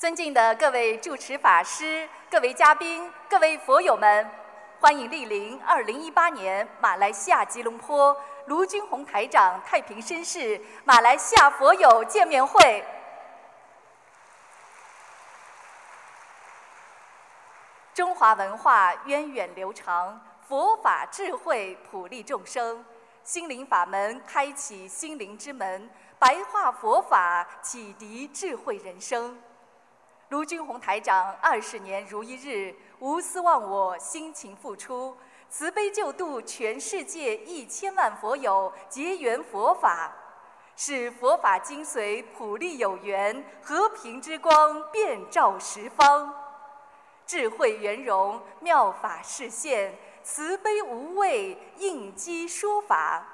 尊敬的各位主持法师、各位嘉宾、各位佛友们，欢迎莅临2018年马来西亚吉隆坡卢军宏台长太平绅士马来西亚佛友见面会。中华文化源远流长，佛法智慧普利众生，心灵法门开启心灵之门，白话佛法启迪智慧人生。卢军宏台长二十年如一日，无私忘我，辛勤付出，慈悲救度全世界一千万佛友，结缘佛法，使佛法精髓普利有缘，和平之光遍照十方，智慧圆融，妙法示现，慈悲无畏，应机说法。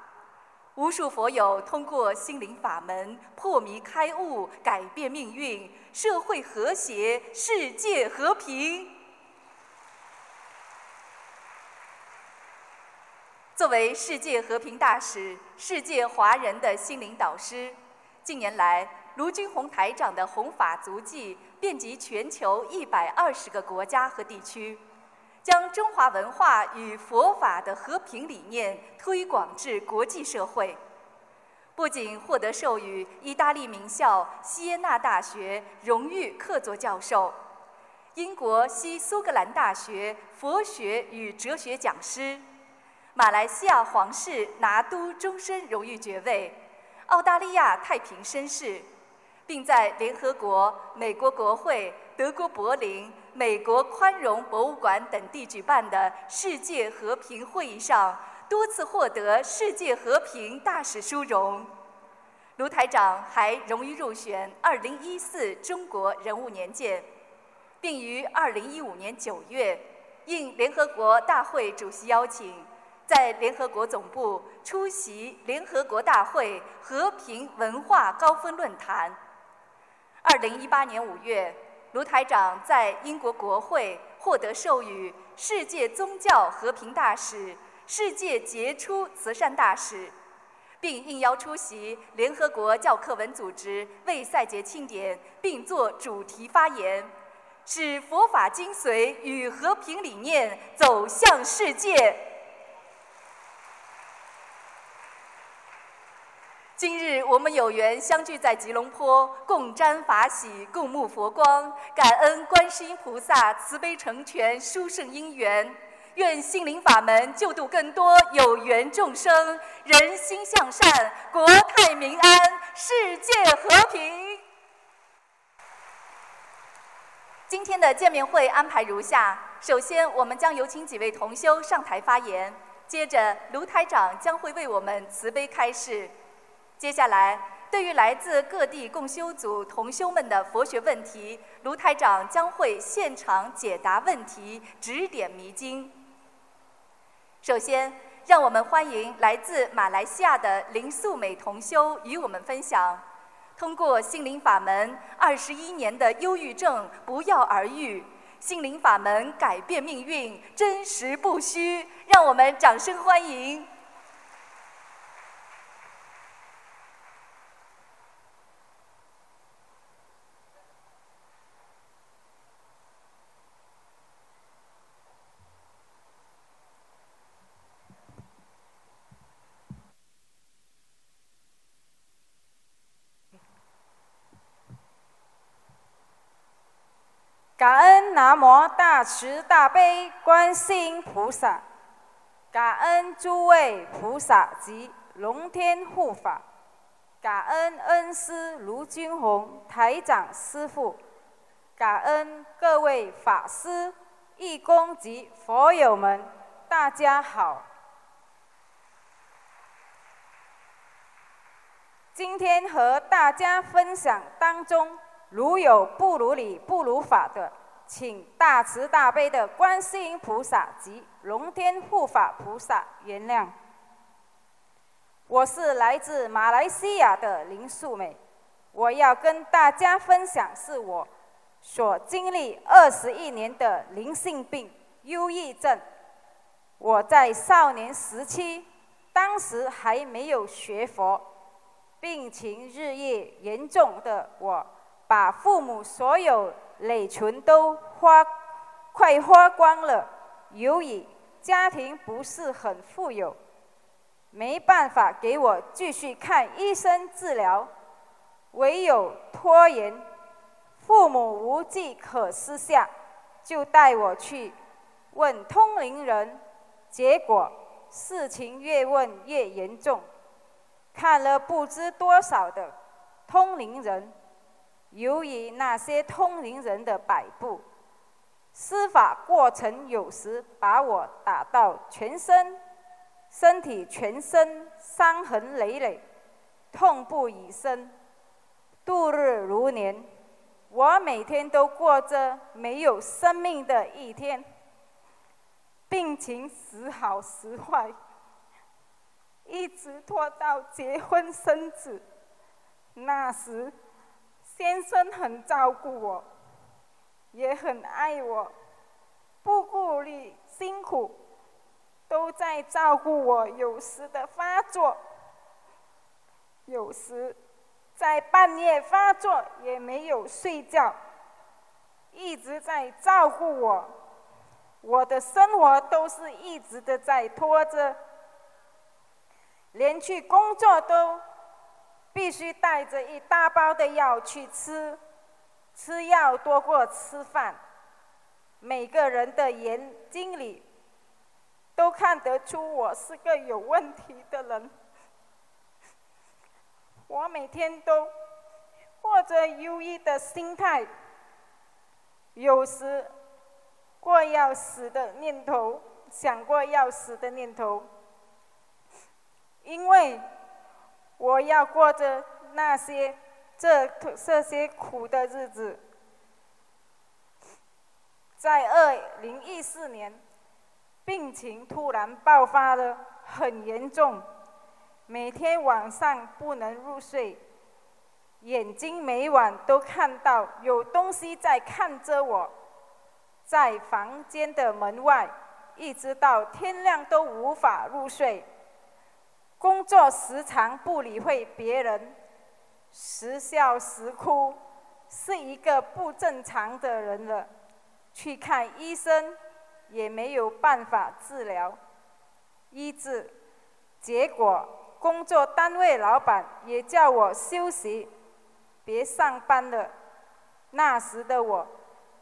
无数佛友通过心灵法门破迷开悟，改变命运，社会和谐，世界和平。作为世界和平大使、世界华人的心灵导师，近年来卢军宏台长的弘法足迹遍及全球一百二十个国家和地区。将中华文化与佛法的和平理念推广至国际社会，不仅获得授予意大利名校锡耶纳大学荣誉客座教授、英国西苏格兰大学佛学与哲学讲师、马来西亚皇室拿督终身荣誉爵位、澳大利亚太平绅士，并在联合国、美国国会、德国柏林。美国宽容博物馆等地举办的世界和平会议上，多次获得世界和平大使殊荣。卢台长还荣誉入选2014中国人物年鉴，并于2015年9月应联合国大会主席邀请，在联合国总部出席联合国大会和平文化高峰论坛。2018年5月。卢台长在英国国会获得授予世界宗教和平大使、世界杰出慈善大使，并应邀出席联合国教科文组织为赛节庆典，并作主题发言，使佛法精髓与和平理念走向世界。今日我们有缘相聚在吉隆坡，共沾法喜，共沐佛光，感恩观世音菩萨慈悲成全殊胜因缘。愿心灵法门救度更多有缘众生，人心向善，国泰民安，世界和平。今天的见面会安排如下：首先，我们将有请几位同修上台发言；接着，卢台长将会为我们慈悲开示。接下来，对于来自各地共修组同修们的佛学问题，卢台长将会现场解答问题，指点迷津。首先，让我们欢迎来自马来西亚的林素美同修与我们分享：通过心灵法门，二十一年的忧郁症不药而愈，心灵法门改变命运，真实不虚。让我们掌声欢迎。感恩南无大慈大悲观世音菩萨，感恩诸位菩萨及龙天护法，感恩恩师卢军宏台长师父，感恩各位法师、义工及佛友们，大家好。今天和大家分享当中。如有不如理、不如法的，请大慈大悲的观世音菩萨及龙天护法菩萨原谅。我是来自马来西亚的林素美，我要跟大家分享是我所经历二十一年的灵性病——忧郁症。我在少年时期，当时还没有学佛，病情日益严重的我。把父母所有累存都花快花光了。由于家庭不是很富有，没办法给我继续看医生治疗，唯有拖延。父母无计可施下，就带我去问通灵人，结果事情越问越严重。看了不知多少的通灵人，由于那些通灵人的摆布，施法过程有时把我打到全身，身体全身伤痕累累，痛不欲生，度日如年。我每天都过着没有生命的一天，病情时好时坏，一直拖到结婚生子。那时，先生很照顾我，也很爱我，不顾虑辛苦，都在照顾我。有时的发作，有时。在半夜发作也没有睡觉，一直在照顾我，我的生活都是一直的在拖着，连去工作都必须带着一大包的药去吃，吃药多过吃饭，每个人的眼睛里都看得出我是个有问题的人。我每天都过着忧郁的心态，有时过要死的念头，想过要死的念头，因为我要过着那些这这些苦的日子。在二零一四年，病情突然爆发了，很严重。每天晚上不能入睡，眼睛每晚都看到有东西在看着我，在房间的门外，一直到天亮都无法入睡。工作时常不理会别人，时笑时哭，是一个不正常的人了。去看医生也没有办法治疗、医治，结果。工作单位老板也叫我休息，别上班了。那时的我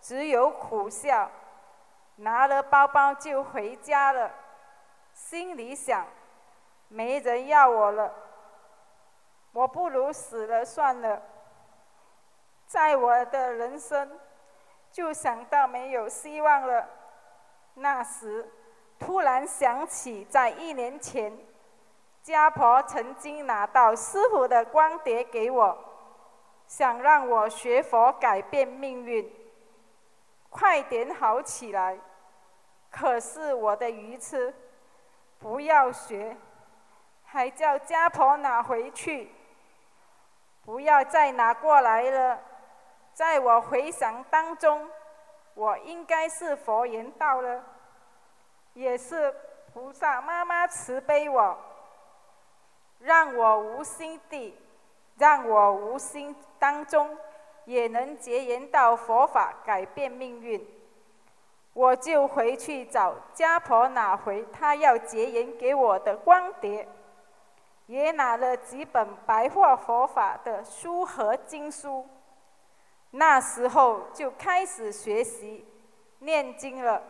只有苦笑，拿了包包就回家了。心里想，没人要我了，我不如死了算了。在我的人生，就想到没有希望了。那时，突然想起在一年前。家婆曾经拿到师傅的光碟给我，想让我学佛改变命运，快点好起来。可是我的愚痴，不要学，还叫家婆拿回去，不要再拿过来了。在我回想当中，我应该是佛缘到了，也是菩萨妈妈慈悲我。让我无心地，让我无心当中，也能结缘到佛法，改变命运。我就回去找家婆拿回她要结缘给我的光碟，也拿了几本白话佛法的书和经书。那时候就开始学习念经了。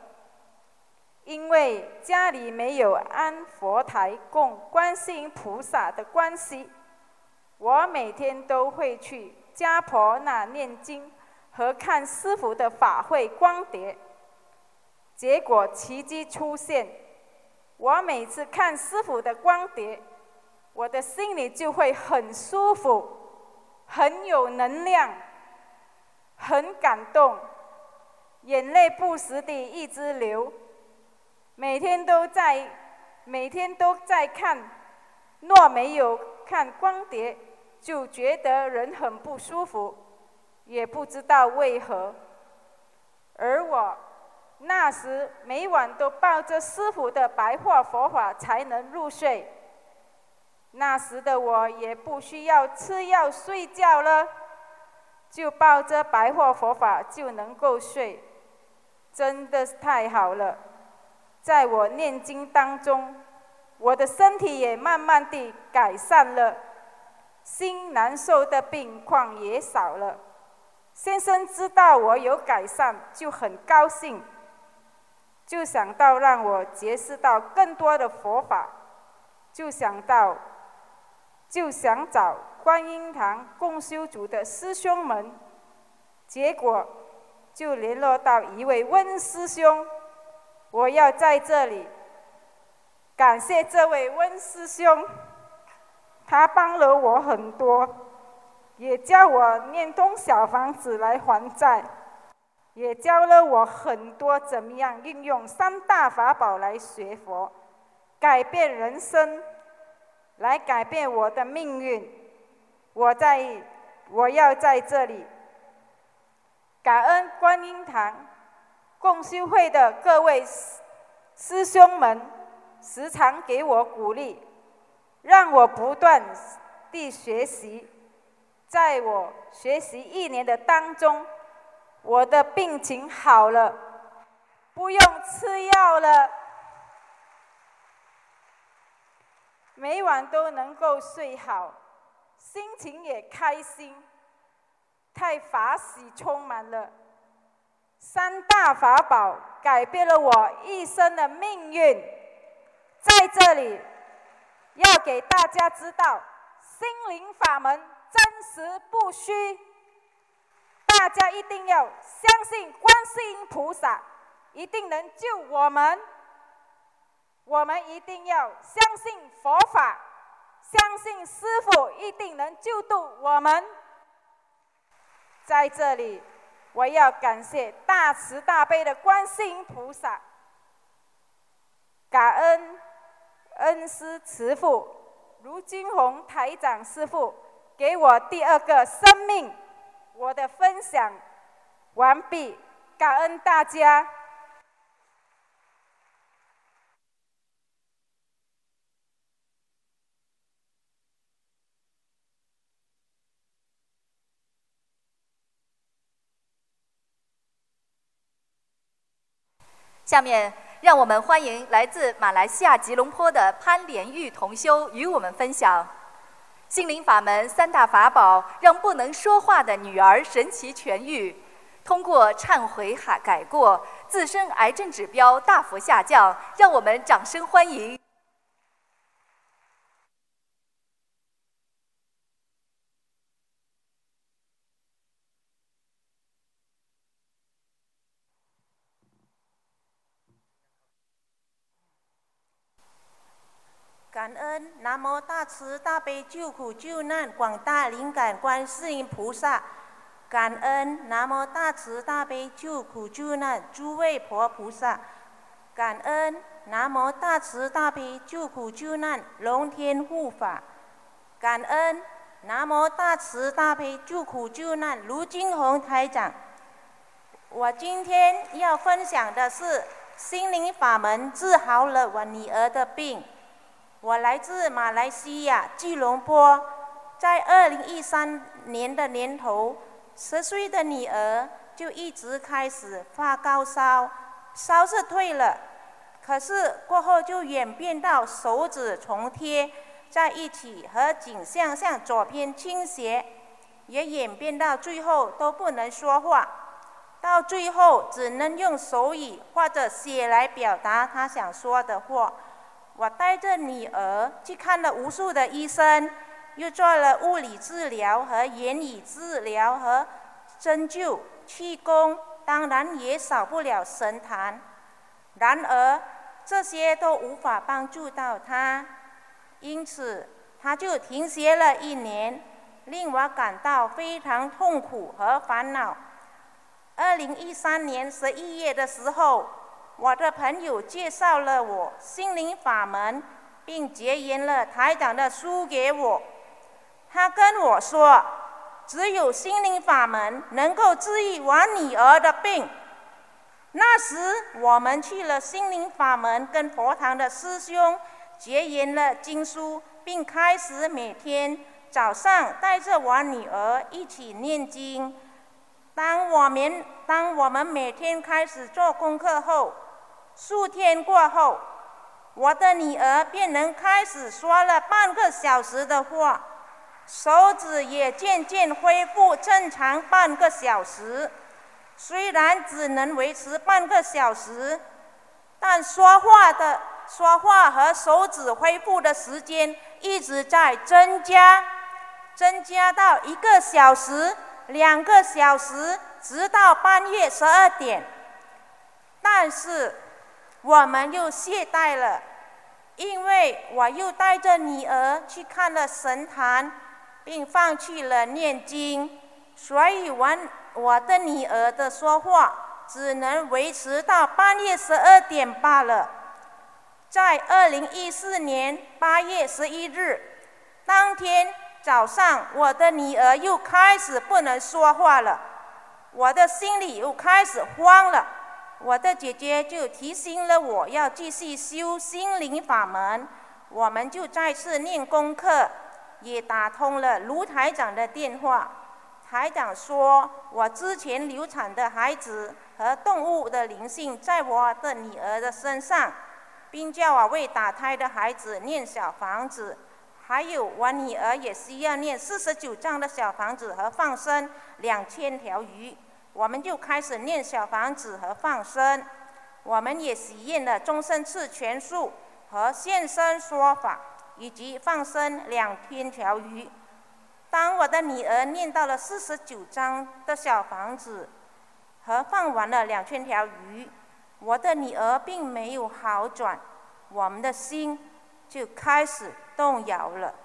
因为家里没有安佛台供观世音菩萨的关系，我每天都会去家婆那念经和看师傅的法会光碟。结果奇迹出现，我每次看师傅的光碟，我的心里就会很舒服，很有能量，很感动，眼泪不时地一直流。每天都在，每天都在看。若没有看光碟，就觉得人很不舒服，也不知道为何。而我那时每晚都抱着师傅的白话佛法才能入睡。那时的我也不需要吃药睡觉了，就抱着白话佛法就能够睡，真的是太好了。在我念经当中，我的身体也慢慢地改善了，心难受的病况也少了。先生知道我有改善，就很高兴，就想到让我结识到更多的佛法，就想到，就想找观音堂共修组的师兄们，结果就联络到一位温师兄。我要在这里感谢这位温师兄，他帮了我很多，也教我念通小房子来还债，也教了我很多怎么样运用三大法宝来学佛，改变人生，来改变我的命运。我在，我要在这里感恩观音堂。共修会的各位师兄们，时常给我鼓励，让我不断地学习。在我学习一年的当中，我的病情好了，不用吃药了，每晚都能够睡好，心情也开心，太法喜充满了。三大法宝改变了我一生的命运，在这里要给大家知道，心灵法门真实不虚，大家一定要相信观世音菩萨一定能救我们，我们一定要相信佛法，相信师傅一定能救度我们，在这里。我要感谢大慈大悲的观世音菩萨，感恩恩师慈父卢金红台长师傅给我第二个生命。我的分享完毕，感恩大家。下面，让我们欢迎来自马来西亚吉隆坡的潘连玉同修与我们分享：心灵法门三大法宝让不能说话的女儿神奇痊愈，通过忏悔海改过，自身癌症指标大幅下降。让我们掌声欢迎。感恩南无大慈大悲救苦救难广大灵感观世音菩萨，感恩南无大慈大悲救苦救难诸位佛菩萨，感恩南无大慈大悲救苦救难龙天护法，感恩南无大慈大悲救苦救难卢金红台长。我今天要分享的是心灵法门治好了我女儿的病。我来自马来西亚吉隆坡，在二零一三年的年头，十岁的女儿就一直开始发高烧，烧是退了，可是过后就演变到手指重贴在一起和颈项向左偏倾斜，也演变到最后都不能说话，到最后只能用手语或者写来表达他想说的话。我带着女儿去看了无数的医生，又做了物理治疗和言语治疗和针灸、气功，当然也少不了神坛。然而这些都无法帮助到她，因此她就停学了一年，令我感到非常痛苦和烦恼。二零一三年十一月的时候。我的朋友介绍了我心灵法门，并结缘了台长的书给我。他跟我说，只有心灵法门能够治愈我女儿的病。那时我们去了心灵法门，跟佛堂的师兄结缘了经书，并开始每天早上带着我女儿一起念经，当我们当我们每天开始做功课后，数天过后，我的女儿便能开始说了半个小时的话，手指也渐渐恢复正常半个小时。虽然只能维持半个小时，但说话的说话和手指恢复的时间一直在增加，增加到一个小时、两个小时，直到半夜十二点。但是我们又懈怠了，因为我又带着女儿去看了神坛，并放弃了念经，所以我。我的女儿的说话只能维持到半夜十二点罢了。在二零一四年八月十一日当天早上，我的女儿又开始不能说话了，我的心里又开始慌了。我的姐姐就提醒了我要继续修心灵法门，我们就再次念功课，也打通了卢台长的电话。台长说：“我之前流产的孩子和动物的灵性在我的女儿的身上，并叫我为打胎的孩子念小房子，还有我女儿也需要念四十九章的小房子和放生两千条鱼。我们就开始念小房子和放生，我们也许愿了终身次全数和现身说法，以及放生两千条鱼。”当我的女儿念到了四十九章的小房子和放完了两千条鱼，我的女儿并没有好转，我们的心就开始动摇了。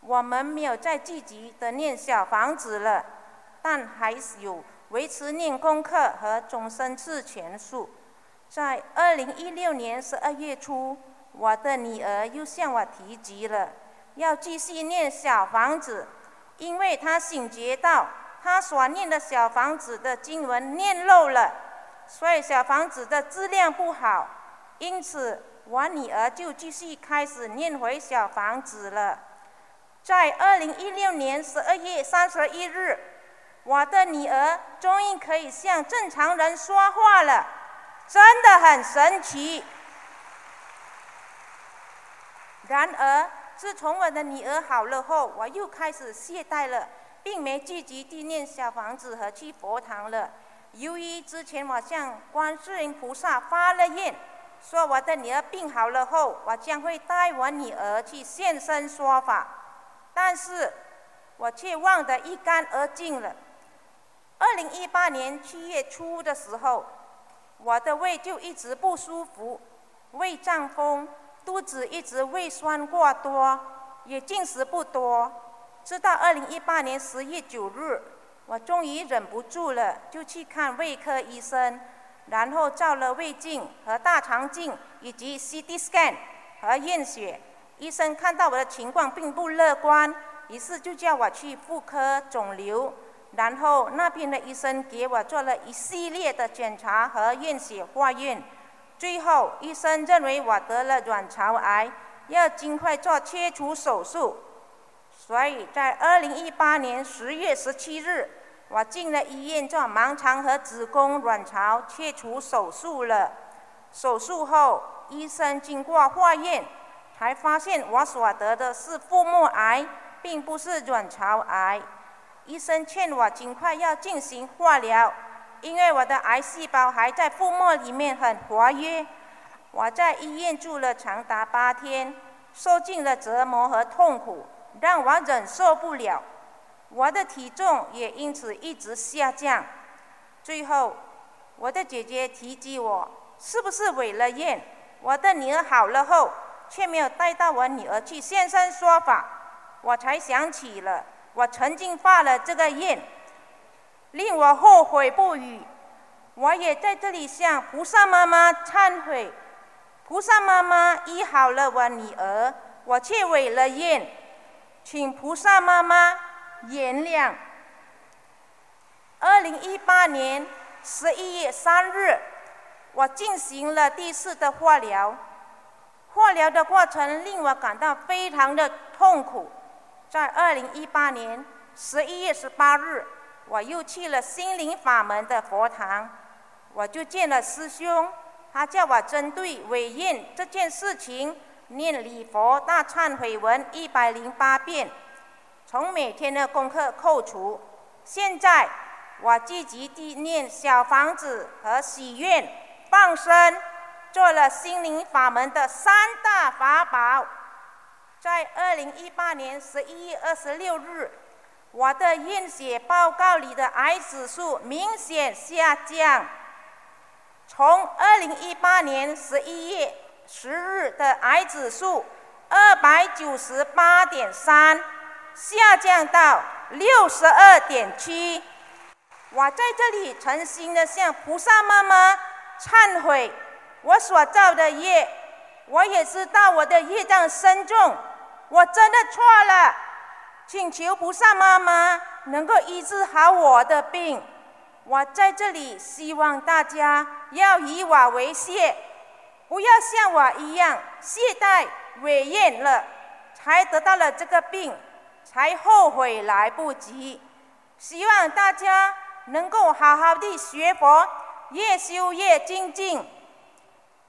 我们没有再积极的念小房子了，但还是有维持念功课和终身次全数。在二零一六年十二月初，我的女儿又向我提及了要继续念小房子。因为她醒觉到她所念的小房子的经文念漏了，所以小房子的质量不好，因此我女儿就继续开始念回小房子了。在二零一六年十二月三十一日，我的女儿终于可以像正常人说话了，真的很神奇。然而。自从我的女儿好了后，我又开始懈怠了，并没积极地念小房子和去佛堂了。由于之前我向观世音菩萨发了愿，说我的女儿病好了后，我将会带我女儿去现身说法，但是我却忘得一干二净了。二零一八年七月初的时候，我的胃就一直不舒服，胃胀风。肚子一直胃酸过多，也进食不多。直到二零一八年十月九日，我终于忍不住了，就去看胃科医生，然后照了胃镜和大肠镜，以及 CT scan 和验血。医生看到我的情况并不乐观，于是就叫我去妇科肿瘤。然后那边的医生给我做了一系列的检查和验血化验。最后，医生认为我得了卵巢癌，要尽快做切除手术。所以在二零一八年十月十七日，我进了医院做盲肠和子宫卵巢切除手术了。手术后，医生经过化验，才发现我所得的是腹膜癌，并不是卵巢癌。医生劝我尽快要进行化疗。因为我的癌细胞还在腹膜里面很活跃，我在医院住了长达八天，受尽了折磨和痛苦，让我忍受不了。我的体重也因此一直下降。最后，我的姐姐提及我是不是违了愿？我的女儿好了后，却没有带到我女儿去现身说法，我才想起了我曾经发了这个愿。令我后悔不已，我也在这里向菩萨妈妈忏悔。菩萨妈妈医好了我女儿，我却违了愿，请菩萨妈妈原谅。二零一八年十一月三日，我进行了第四的化疗，化疗的过程令我感到非常的痛苦。在二零一八年十一月十八日。我又去了心灵法门的佛堂，我就见了师兄，他叫我针对违愿这件事情念礼佛大忏悔文一百零八遍，从每天的功课扣除。现在我积极地念小房子和许愿放生。做了心灵法门的三大法宝，在二零一八年十一月二十六日，我的验血报告里的癌指数明显下降，从二零一八年十一月十日的癌指数二百九十八点三，下降到六十二点七。我在这里诚心的向菩萨妈妈忏悔。我所造的业，我也知道我的业障深重，我真的错了，请求菩萨妈妈能够医治好我的病。我在这里希望大家要以我为戒，不要像我一样懈怠违愿了，才得到了这个病，才后悔来不及。希望大家能够好好的学佛，越修越精进。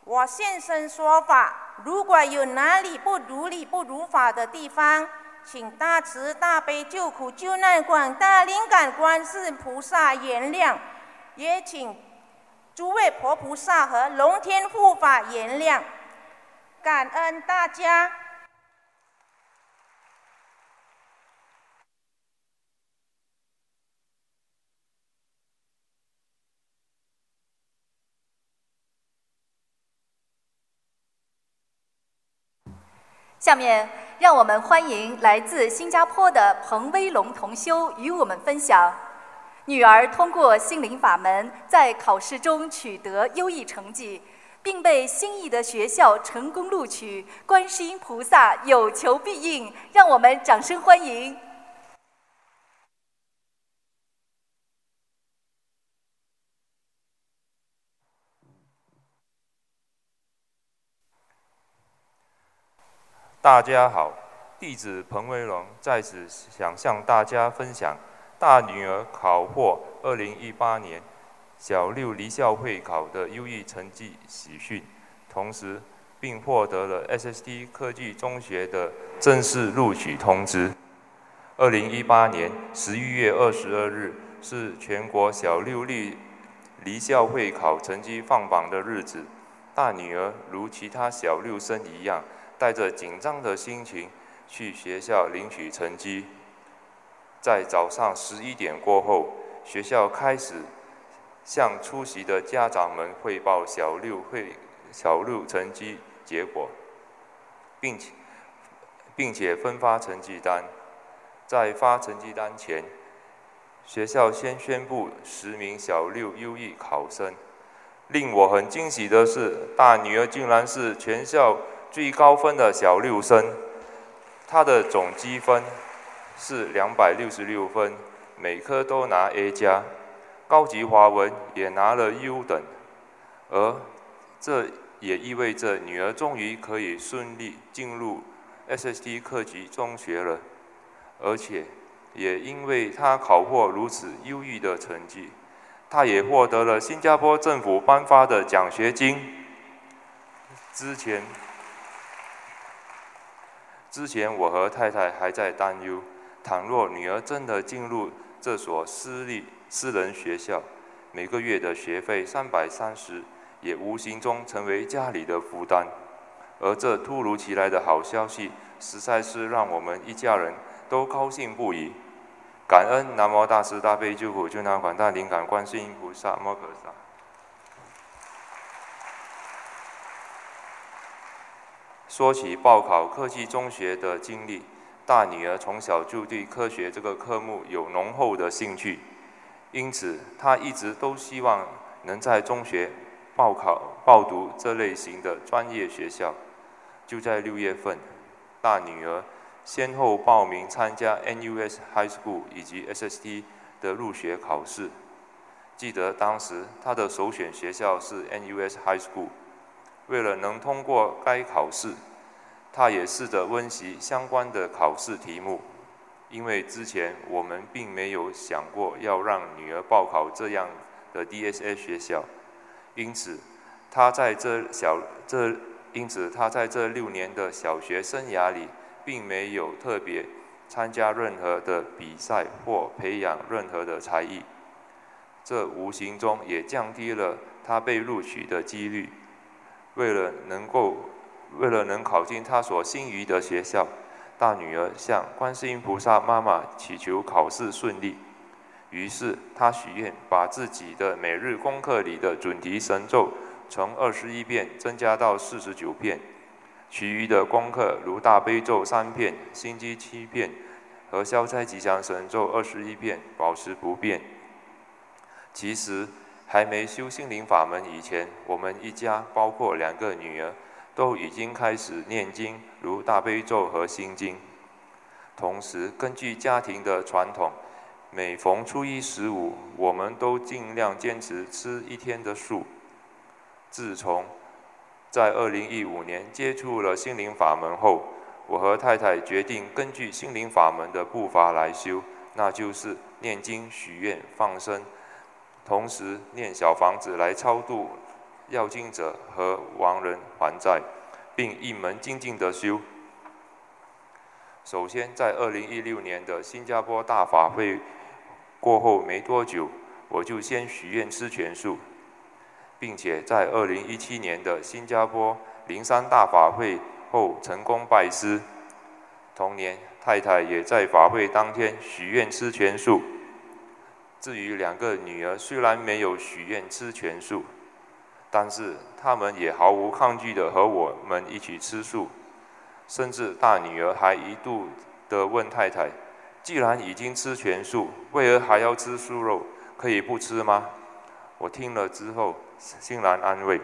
我现身说法，如果有哪里不如理、不如法的地方，请大慈大悲救苦救难广大灵感观世菩萨原谅，也请诸位婆菩萨和龙天护法原谅，感恩大家。下面，让我们欢迎来自新加坡的彭威龙同修与我们分享：女儿通过心灵法门，在考试中取得优异成绩，并被心仪的学校成功录取。观世音菩萨有求必应，让我们掌声欢迎。大家好，弟子彭威龙在此想向大家分享大女儿考获2018年小六离校会考的优异成绩喜讯，同时并获得了 SST 科技中学的正式录取通知。2018年11月22日是全国小六离离校会考成绩放榜的日子，大女儿如其他小六生一样。带着紧张的心情去学校领取成绩，在早上十一点过后，学校开始向出席的家长们汇报小六会小六成绩结果，并且并且分发成绩单。在发成绩单前，学校先宣布十名小六优异考生。令我很惊喜的是，大女儿竟然是全校。最高分的小六生，他的总积分是两百六十六分，每科都拿 A 加，高级华文也拿了优等，而这也意味着女儿终于可以顺利进入 SST 科级中学了，而且也因为她考获如此优异的成绩，她也获得了新加坡政府颁发的奖学金。之前。之前我和太太还在担忧，倘若女儿真的进入这所私立私人学校，每个月的学费三百三十，也无形中成为家里的负担。而这突如其来的好消息，实在是让我们一家人都高兴不已。感恩南无大慈大悲救苦救难广大灵感观世音菩萨摩诃萨。说起报考科技中学的经历，大女儿从小就对科学这个科目有浓厚的兴趣，因此她一直都希望能在中学报考报读这类型的专业学校。就在六月份，大女儿先后报名参加 NUS High School 以及 SST 的入学考试。记得当时她的首选学校是 NUS High School。为了能通过该考试，他也试着温习相关的考试题目，因为之前我们并没有想过要让女儿报考这样的 DSA 学校，因此他在这小这因此他在这六年的小学生涯里，并没有特别参加任何的比赛或培养任何的才艺，这无形中也降低了他被录取的几率。为了能够为了能考进她所心仪的学校。大女儿向观世音菩萨妈妈祈求考试顺利，于是她许愿把自己的每日功课里的准提神咒从二十一遍增加到四十九遍，其余的功课如大悲咒三遍、心经七遍和消灾吉祥神咒二十一遍保持不变。其实还没修心灵法门以前，我们一家包括两个女儿。都已经开始念经，如大悲咒和心经。同时，根据家庭的传统，每逢初一十五，我们都尽量坚持吃一天的素。自从在二零一五年接触了心灵法门后，我和太太决定根据心灵法门的步伐来修，那就是念经、许愿、放生，同时念小房子来超度。要经者和亡人还债，并一门精进的修。首先，在二零一六年的新加坡大法会过后没多久，我就先许愿吃全素，并且在二零一七年的新加坡灵山大法会后成功拜师。同年，太太也在法会当天许愿吃全素。至于两个女儿，虽然没有许愿吃全素。但是他们也毫无抗拒的和我们一起吃素，甚至大女儿还一度的问太太：“既然已经吃全素，为何还要吃素肉？可以不吃吗？”我听了之后欣然安慰。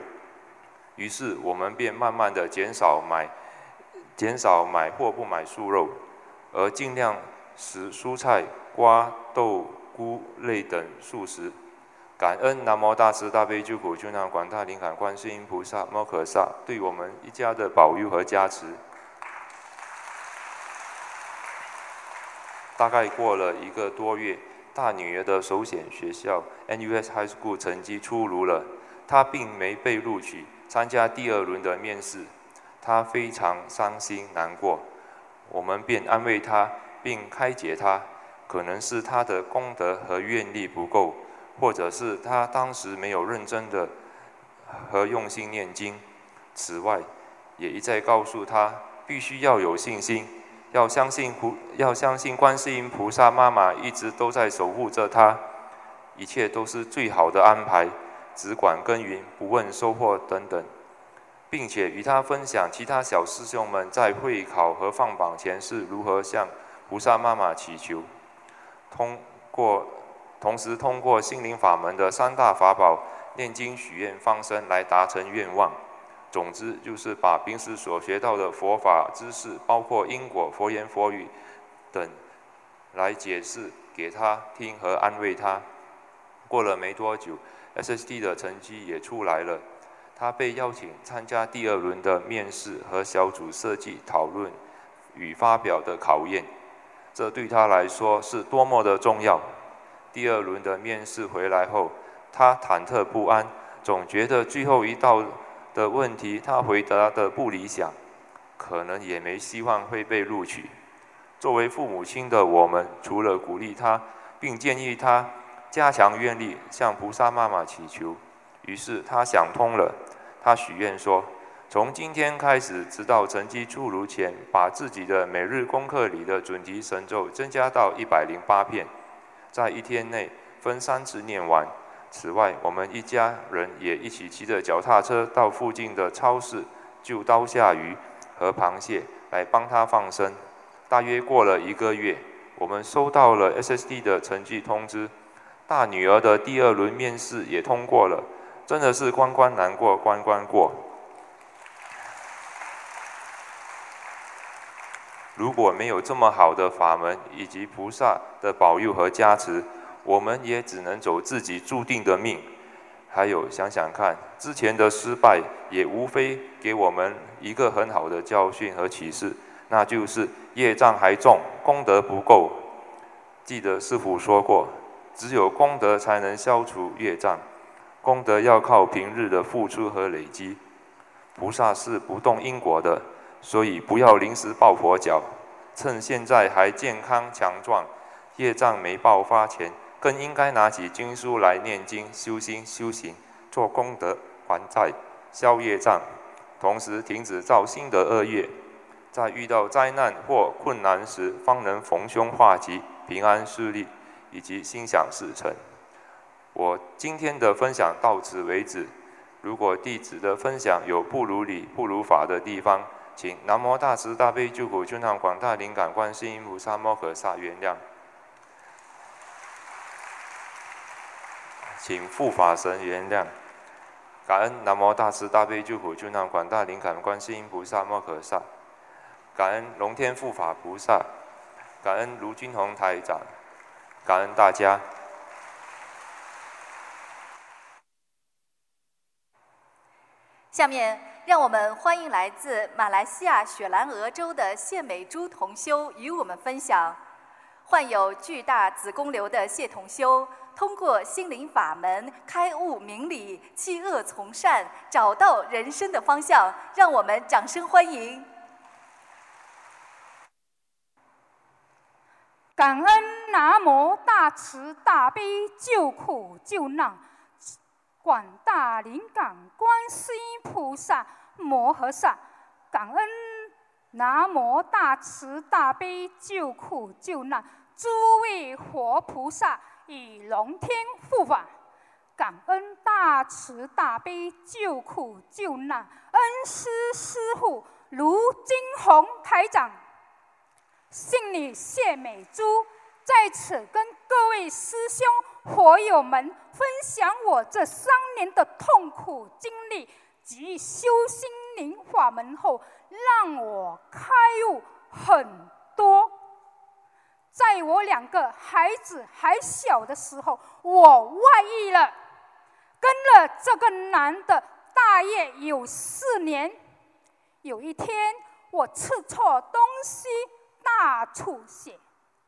于是我们便慢慢的减少买，减少买或不买素肉，而尽量食蔬菜、瓜、豆、菇类等素食。感恩南无大慈大悲救苦救难广大灵感观世音菩萨摩诃萨对我们一家的保佑和加持。大概过了一个多月，大女儿的首选学校 NUS High School 成绩出炉了，她并没被录取，参加第二轮的面试，她非常伤心难过。我们便安慰她，并开解她，可能是她的功德和愿力不够。或者是他当时没有认真的和用心念经。此外，也一再告诉他，必须要有信心，要相信菩，要相信观世音菩萨妈妈一直都在守护着他，一切都是最好的安排，只管耕耘，不问收获等等，并且与他分享其他小师兄们在会考和放榜前是如何向菩萨妈妈祈求，通过。同时，通过心灵法门的三大法宝——念经、许愿、放生，来达成愿望。总之，就是把平时所学到的佛法知识，包括因果、佛言佛语等，来解释给他听和安慰他。过了没多久，SSD 的成绩也出来了，他被邀请参加第二轮的面试和小组设计讨论与发表的考验。这对他来说是多么的重要！第二轮的面试回来后，他忐忑不安，总觉得最后一道的问题他回答的不理想，可能也没希望会被录取。作为父母亲的我们，除了鼓励他，并建议他加强愿力，向菩萨妈妈祈求。于是他想通了，他许愿说：从今天开始，直到成绩出炉前，把自己的每日功课里的准提神咒增加到一百零八片。在一天内分三次念完。此外，我们一家人也一起骑着脚踏车到附近的超市，就刀下鱼和螃蟹来帮他放生。大约过了一个月，我们收到了 SSD 的成绩通知，大女儿的第二轮面试也通过了。真的是关关难过关关过。如果没有这么好的法门以及菩萨的保佑和加持，我们也只能走自己注定的命。还有想想看，之前的失败也无非给我们一个很好的教训和启示，那就是业障还重，功德不够。记得师父说过，只有功德才能消除业障，功德要靠平日的付出和累积。菩萨是不动因果的，所以不要临时抱佛脚，趁现在还健康强壮，业障没爆发前，更应该拿起经书来念经、修心、修行，做功德、还债、消业障，同时停止造新的恶业。在遇到灾难或困难时，方能逢凶化吉、平安顺利，以及心想事成。我今天的分享到此为止。如果弟子的分享有不如理、不如法的地方，请南无大慈大悲救苦救难广大灵感观世音菩萨摩诃萨原谅，请护法神原谅。感恩南无大慈大悲救苦救难广大灵感观世音菩萨摩诃萨。感恩龙天护法菩萨，感恩卢军宏台长，感恩大家。下面让我们欢迎来自马来西亚雪兰莪州的谢美珠同修与我们分享：患有巨大子宫瘤的谢同修，通过心灵法门开悟明理，弃恶从善，找到人生的方向。让我们掌声欢迎！感恩南无大慈大悲救苦救难广大灵感观世音菩萨摩诃萨，感恩南无大慈大悲救苦救难诸位活菩萨与龙天护法，感恩大慈大悲救苦救难恩师师父卢金红台长。姓李谢美珠，在此跟各位师兄佛友们分享我这三年的痛苦经历及修心灵法门后，让我开悟很多。在我两个孩子还小的时候，我外遇了，跟了这个男的大约有四年。有一天，我吃错东西。大出血，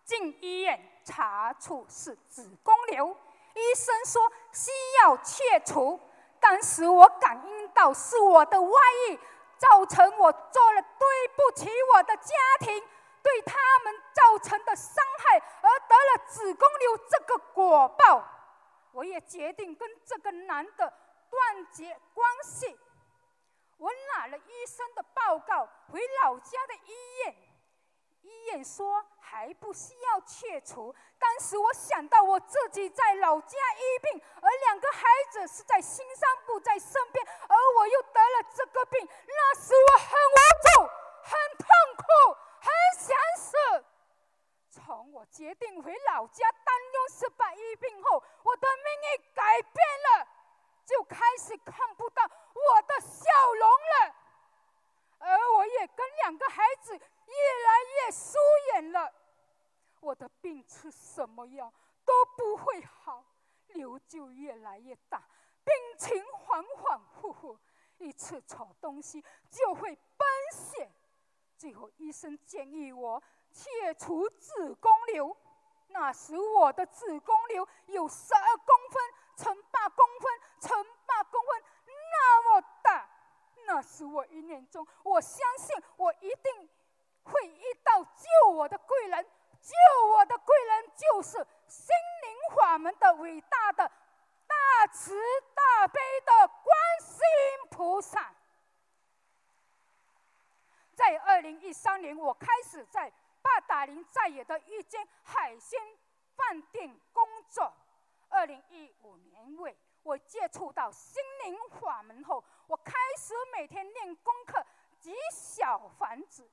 进医院查出是子宫瘤，医生说需要切除。当时我感应到是我的外遇造成我做了对不起我的家庭，对他们造成的伤害，而得了子宫瘤这个果报。我也决定跟这个男的断绝关系。我拿了医生的报告回老家的医院。医院说还不需要切除。当时我想到我自己在老家医病，而两个孩子是在新山不在身边，而我又得了这个病，那时我很无助、很痛苦、很想死。从我决定回老家担忧失败医病后，我的命运改变了，就开始看不到我的笑容了，而我也跟两个。疏远了，我的病吃什么药都不会好，瘤就越来越大，病情反反复复，一吃错东西就会崩血。最后医生建议我切除子宫瘤，那时我的子宫瘤有十二公分乘八公分乘八公分那么大，那时我一念中，我相信我一定。会遇到救我的贵人，救我的贵人就是心灵法门的伟大的大慈大悲的观世音菩萨。在二零一三年，我开始在八达岭在野的一间海鲜饭店工作。二零一五年尾，我接触到心灵法门后，我开始每天练功课及小房子。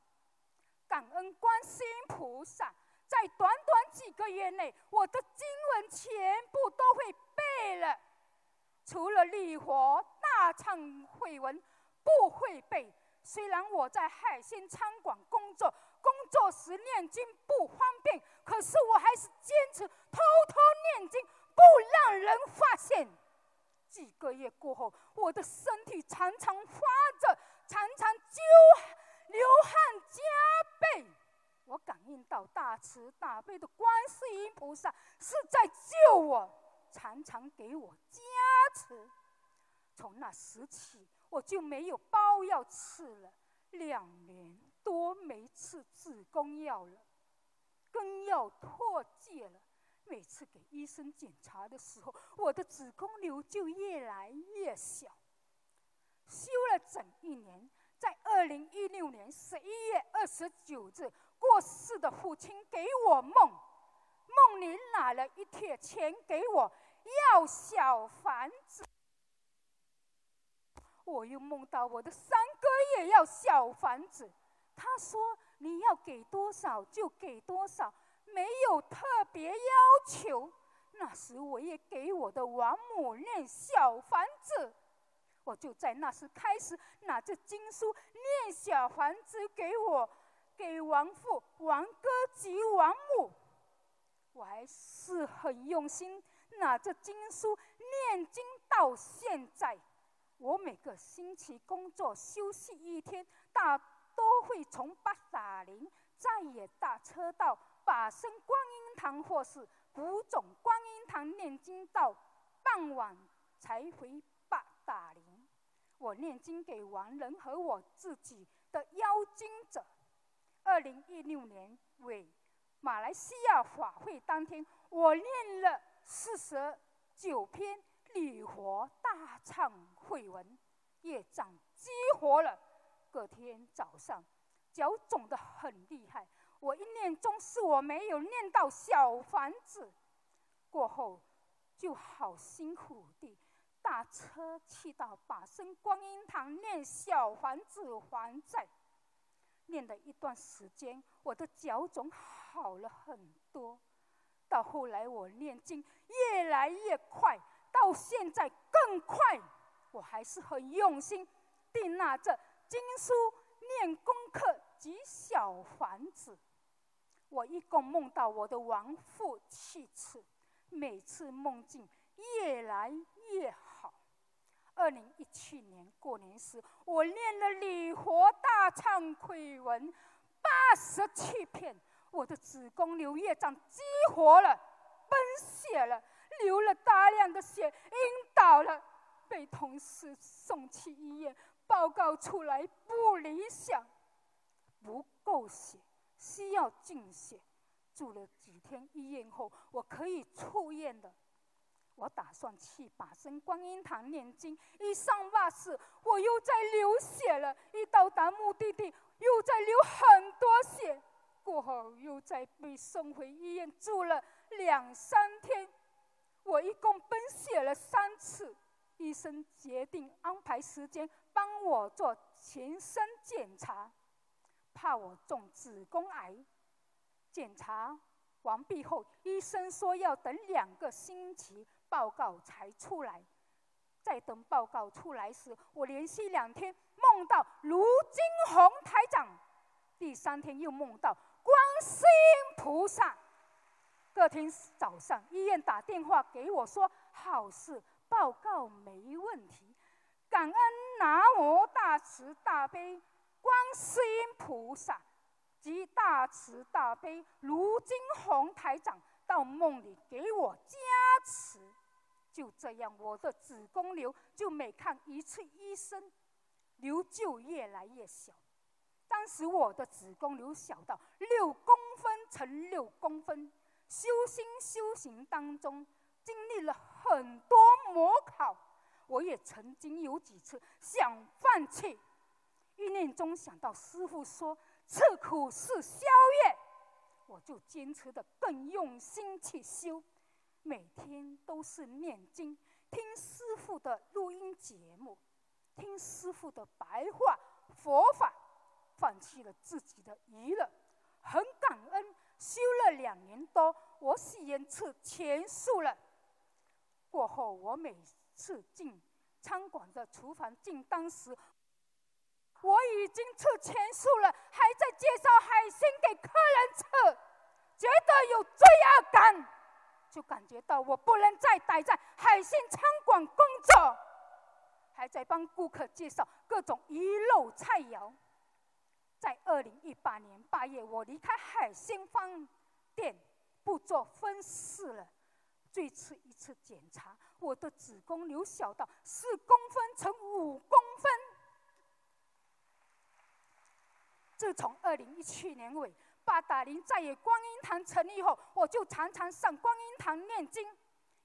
感恩观世音菩萨，在短短几个月内，我的经文全部都会背了。除了礼佛大忏悔文不会背。虽然我在海鲜餐馆工作，工作时念经不方便，可是我还是坚持偷偷念经，不让人发现。几个月过后，我的身体常常发着，常常就。流汗加倍，我感应到大慈大悲的观世音菩萨是在救我，常常给我加持。从那时起，我就没有包药吃了，两年多没吃子宫药了，根药脱戒了。每次给医生检查的时候，我的子宫瘤就越来越小。修了整一年，在二零一六年十一月二十九日。过世的父亲给我梦，梦里拿了一贴钱给我，要小房子。我又梦到我的三哥也要小房子，他说你要给多少就给多少，没有特别要求。那时我也给我的王母念小房子，我就在那时开始拿着经书念小房子给我。给王父、王哥及王母，我还是很用心拿着经书念经到现在。我每个星期工作休息一天，大多会从八达岭再也大车道法身观音堂或是古总观音堂念经到傍晚才回。我念经给亡人和我自己的妖精者。二零一六年尾，马来西亚法会当天，我念了四十九篇礼佛大忏悔文，业障激活了。隔天早上，脚肿得很厉害。我一念中是我没有念到小房子，过后就好辛苦地打车去到法身观音堂念小房子还债。念了一段时间，我的脚肿好了很多。到后来，我念经越来越快，到现在更快。我还是很用心，定拿着经书念功课及小房子。我一共梦到我的亡父七次，每次梦境越来越好。二零一七年过年时，我念了礼佛大忏悔文八十七篇，我的子宫瘤液障激活了，崩血了，流了大量的血，晕倒了，被同事送去医院，报告出来不理想，不够血，需要进血，住了几天医院后，我可以出院的。我打算去法身观音堂念经，一上巴士，我又在流血了。一到达目的地，又在流很多血。过后又在被送回医院住了两三天。我一共奔血了三次，医生决定安排时间帮我做全身检查，怕我中子宫癌。检查完毕后，医生说要等两个星期。报告才出来，在等报告出来时，我连续两天梦到卢金红台长，第三天又梦到观世音菩萨。隔天早上，医院打电话给我说好事，报告没问题，感恩南无大慈大悲观世音菩萨及大慈大悲卢金红台长到梦里给我加持。就这样，我的子宫瘤就每看一次医生，瘤就越来越小。当时我的子宫瘤小到六公分乘六公分，修心修行当中经历了很多模考，我也曾经有几次想放弃，意念中想到师傅说吃苦是宵夜，我就坚持的更用心去修。每天都是念经，听师傅的录音节目，听师傅的白话佛法，放弃了自己的娱乐，很感恩。修了两年多，我喜宴吃全素了。过后，我每次进餐馆的厨房进当时，我已经吃全素了，还在介绍海鲜给客人吃，觉得有罪恶感。就感觉到我不能再待在海鲜餐馆工作，还在帮顾客介绍各种鱼肉菜肴。在二零一八年八月，我离开海鲜饭店，不做分尸了。最次一次检查，我的子宫瘤小到四公分乘五公分。自从二零一七年尾八达岭在野观音堂成立后，我就常常上观音堂念经，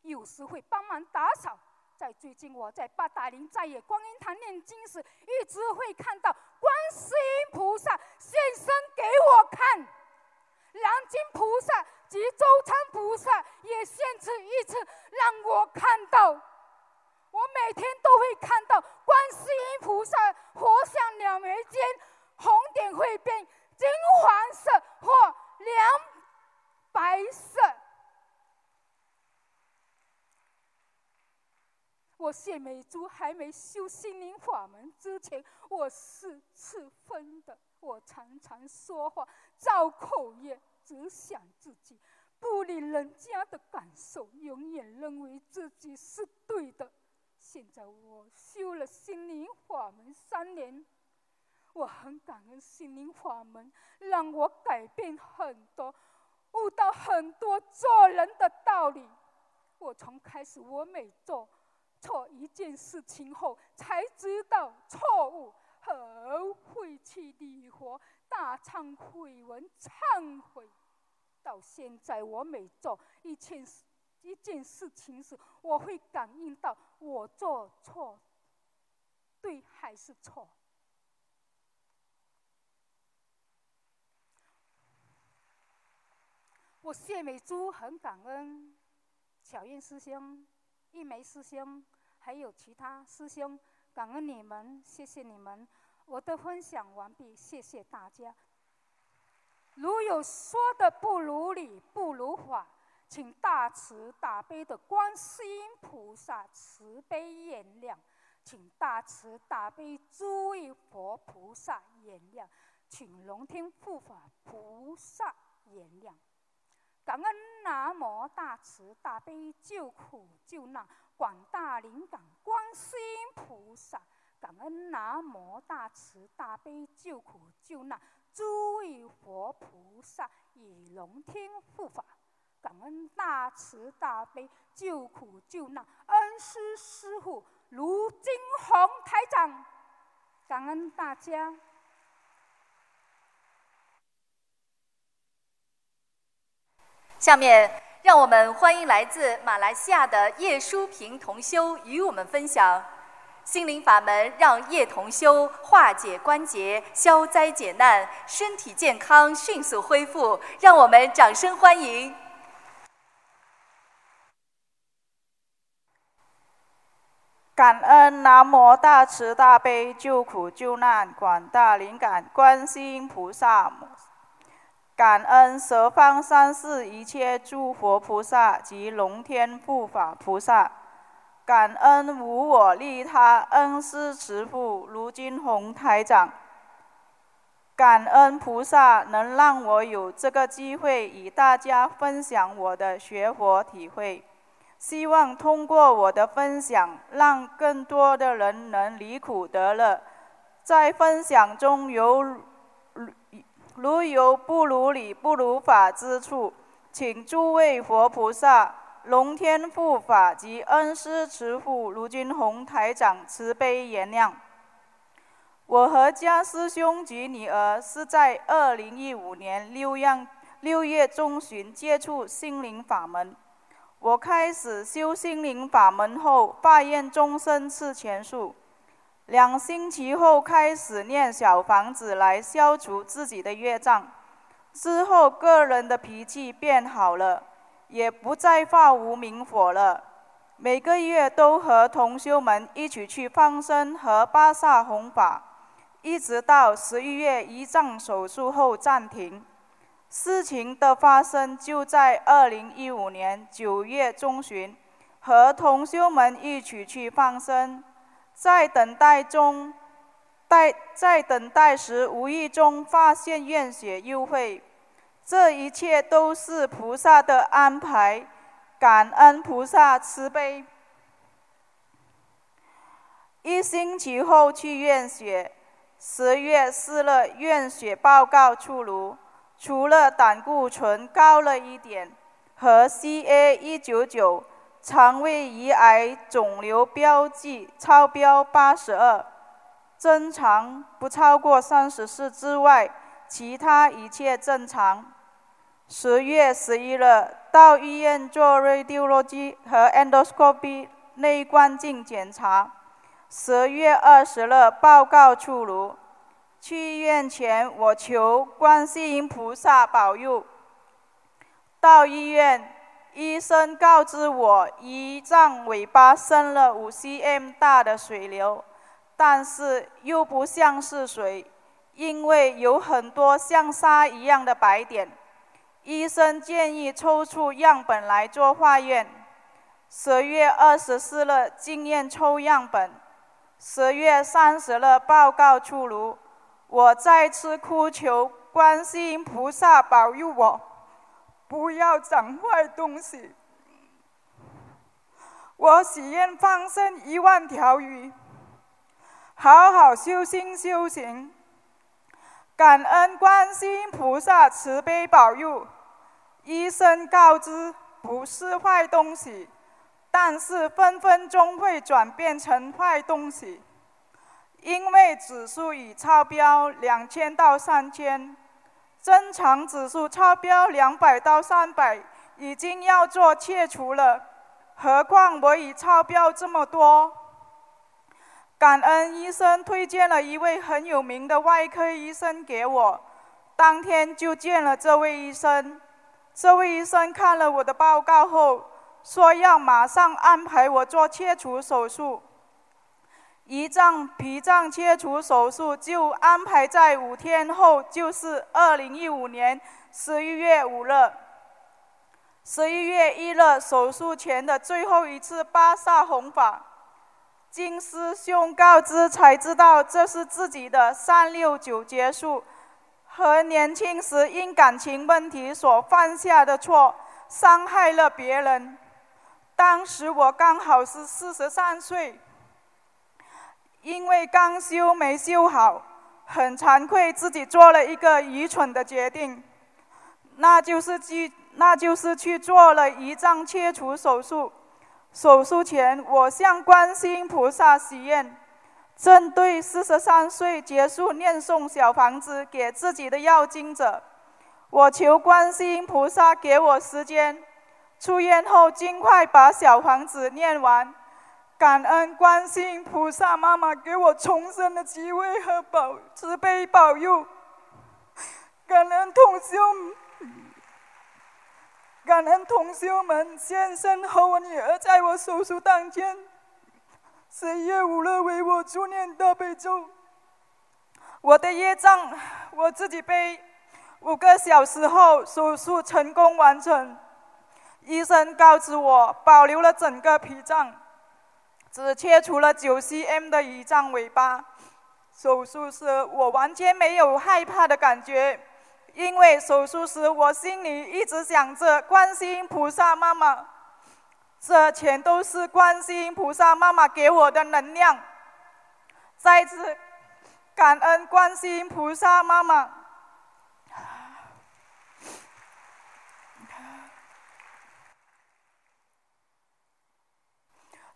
有时会帮忙打扫。在最近，我在八达岭在野观音堂念经时，一直会看到观世音菩萨现身给我看，南京菩萨及周昌菩萨也现此一次让我看到。我每天都会看到观世音菩萨活像两眉间，红点会变金黄色或亮白色。我谢美珠还没修心灵法门之前，我是吃荤的。我常常说话造口业，只想自己，不理人家的感受，永远认为自己是对的。现在我修了心灵法门三年，我很感恩心灵法门，让我改变很多，悟到很多做人的道理。我从开始我每做。错一件事情后，才知道错误，后悔去礼佛、大忏悔文忏悔。到现在，我每做一件事、一件事情时，我会感应到我做错，对还是错。我谢美珠很感恩巧燕师兄。一枚师兄，还有其他师兄，感恩你们，谢谢你们。我的分享完毕，谢谢大家。如有说的不如理、不如法，请大慈大悲的观世音菩萨慈悲原谅，请大慈大悲诸位佛菩萨原谅，请龙天护法菩萨原谅。感恩南无大慈大悲救苦救难广大灵感观世音菩萨，感恩南无大慈大悲救苦救难诸位佛菩萨与龙天护法，感恩大慈大悲救苦救难恩师师傅卢金红台长，感恩大家。下面，让我们欢迎来自马来西亚的叶淑平同修与我们分享心灵法门，让叶同修化解关节、消灾解难，身体健康迅速恢复。让我们掌声欢迎！感恩南无大慈大悲救苦救难广大灵感观世音菩萨。感恩十方三世一切诸佛菩萨及龙天护法菩萨，感恩无我利他恩师慈父卢金红台长，感恩菩萨能让我有这个机会与大家分享我的学佛体会，希望通过我的分享，让更多的人能离苦得乐，在分享中有。如有不如理、不如法之处，请诸位佛菩萨、龙天护法及恩师慈父卢金红台长慈悲原谅。我和家师兄及女儿是在二零一五年六月六月中旬接触心灵法门。我开始修心灵法门后，发愿终身吃全素。两星期后开始念小房子来消除自己的业障，之后个人的脾气变好了，也不再发无名火了。每个月都和同修们一起去放生和巴萨弘法，一直到十一月胰脏手术后暂停。事情的发生就在二零一五年九月中旬，和同修们一起去放生。在等待中，待在等待时，无意中发现验血优惠，这一切都是菩萨的安排，感恩菩萨慈悲。一星期后去验血，十月四日验血报告出炉，除了胆固醇高了一点和 CA 一九九肠胃胰癌肿瘤标记超标八十二，正常不超过三十四之外，其他一切正常。十月十一日到医院做 radiology 和 endoscopy 内观镜检查。十月二十日报告出炉。去医院前，我求观世音菩萨保佑。到医院，医生告知我胰脏尾巴生了五 cm 大的水瘤，但是又不像是水，因为有很多像沙一样的白点。医生建议抽出样本来做化验。十月二十四日进院抽样本。十月三十日报告出炉，我再次哭求观世音菩萨保佑我，不要长坏东西。我许愿放生一万条鱼，好好修心修行。感恩观世音菩萨慈悲保佑，医生告知不是坏东西。但是分分钟会转变成坏东西，因为指数已超标两千到三千，增长指数超标两百到三百，已经要做切除了，何况我已超标这么多。感恩医生推荐了一位很有名的外科医生给我，当天就见了这位医生。这位医生看了我的报告后。说要马上安排我做切除手术，胰脏脾脏切除手术就安排在五天后，就是二零一五年十一月五日。十一月一日手术前的最后一次巴萨红法，经师兄告知才知道这是自己的三六九结束，和年轻时因感情问题所犯下的错，伤害了别人。当时我刚好是四十三岁，因为刚修没修好，很惭愧自己做了一个愚蠢的决定，那就是去，那就是去做了胰脏切除手术。手术前，我向观世音菩萨许愿，针对四十三岁结束念诵小房子给自己的要经者，我求观世音菩萨给我时间。出院后，尽快把小房子念完。感恩观世音菩萨妈妈给我重生的机会和保慈悲保佑。感恩同修，感恩同修们先生和我女儿在我手术当天，十一月五日为我助念大悲咒。我的业障我自己背。五个小时后，手术成功完成。医生告知我，保留了整个脾脏，只切除了九 cm 的胰脏尾巴。手术时我完全没有害怕的感觉，因为手术时我心里一直想着观世音菩萨妈妈，这全都是观世音菩萨妈妈给我的能量。再次感恩观世音菩萨妈妈。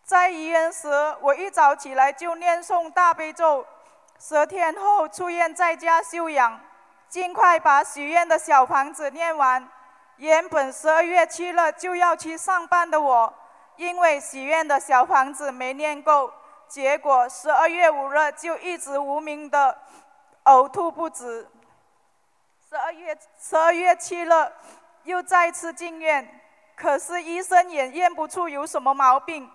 在医院时，我一早起来就念诵大悲咒。十天后出院，在家休养，尽快把许愿的小房子念完。原本十二月七日就要去上班的我，因为许愿的小房子没念够，结果十二月五日就一直无名的呕吐不止。十二月十二月七日又再次进院，可是医生也验不出有什么毛病。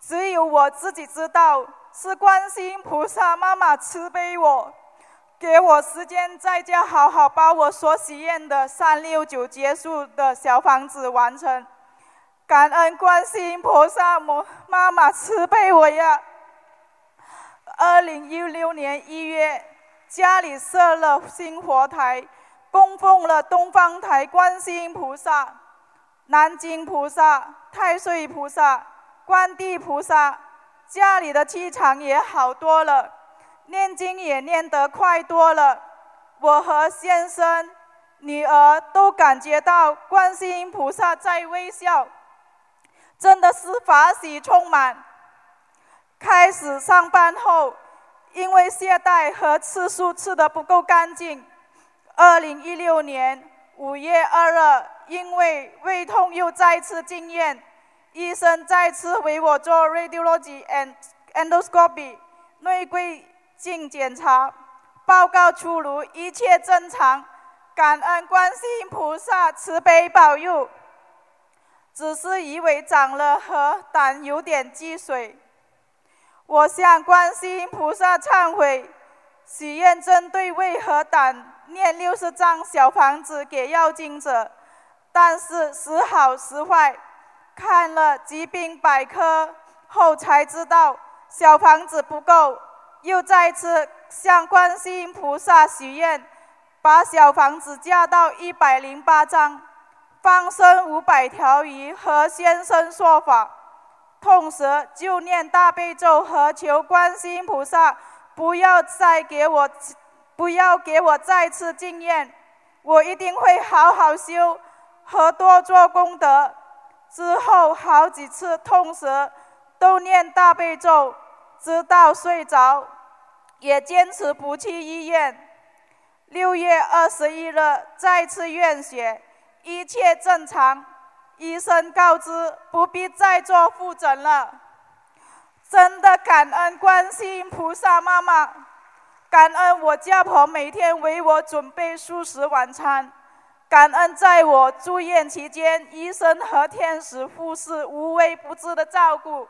只有我自己知道，是观世音菩萨妈妈慈悲我，给我时间在家好好把我所许愿的三六九结束的小房子完成。感恩观世音菩萨母妈妈慈悲我呀！二零一六年一月，家里设了新佛台，供奉了东方台观世音菩萨、南京菩萨、太岁菩萨。观地菩萨，家里的气场也好多了。念经也念得快多了。我和先生、女儿都感觉到观世音菩萨在微笑，真的是法喜充满。开始上班后，因为懈怠和吃素吃得不够干净，二零一六年五月二日，因为胃痛又再次进院，医生再次为我做 radiology and endoscopy 内窥镜检查，报告出炉，一切正常，感恩观世音菩萨慈悲保佑，只是以为长了和胆有点积水。我向观世音菩萨忏悔，许愿针对胃和胆念六十张小房子给要经者，但是时好时坏，看了疾病百科后才知道小房子不够，又再次向观世音菩萨许愿，把小房子加到一百零八张，放生五百条鱼和先生说法。痛时就念大悲咒和求观世音菩萨，不要再给我，不要给我再次经验，我一定会好好修和多做功德。之后好几次痛时都念大悲咒，直到睡着，也坚持不去医院。六月二十一日再次验血，一切正常。医生告知不必再做复诊了，真的感恩观世音菩萨妈妈，感恩我家婆每天为我准备素食晚餐，感恩在我住院期间医生和天使护士无微不至的照顾。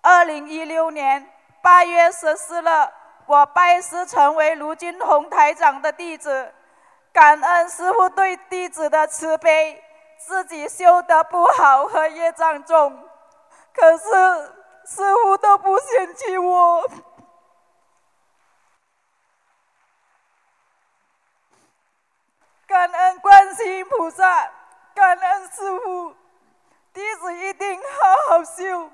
二零一六年八月十四日，我拜师成为卢军宏台长的弟子，感恩师傅对弟子的慈悲。自己修得不好和业障重，可是师傅都不嫌弃我。感恩观世音菩萨，感恩师傅，弟子一定好好修，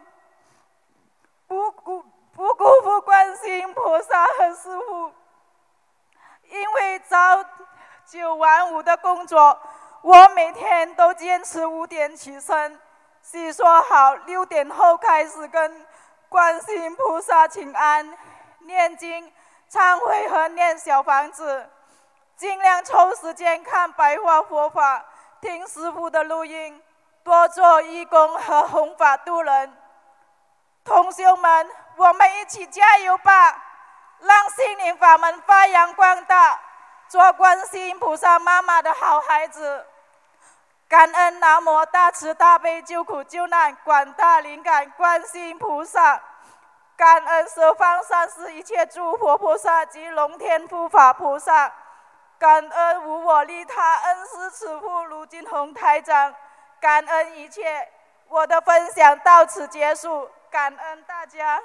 不辜不辜负观世音菩萨和师傅。因为早九晚五的工作。我每天都坚持五点起身，洗说好六点后开始跟观世音菩萨请安、念经、忏悔和念小房子，尽量抽时间看白话佛法、听师傅的录音，多做义工和弘法度人。同学们，我们一起加油吧，让心灵法门发扬光大，做观世音菩萨妈妈的好孩子。感恩南无大慈大悲救苦救难广大灵感观世音菩萨，感恩十方三世一切诸佛菩萨及龙天护法菩萨，感恩无我利他恩师慈父卢金红台长，感恩一切。我的分享到此结束，感恩大家。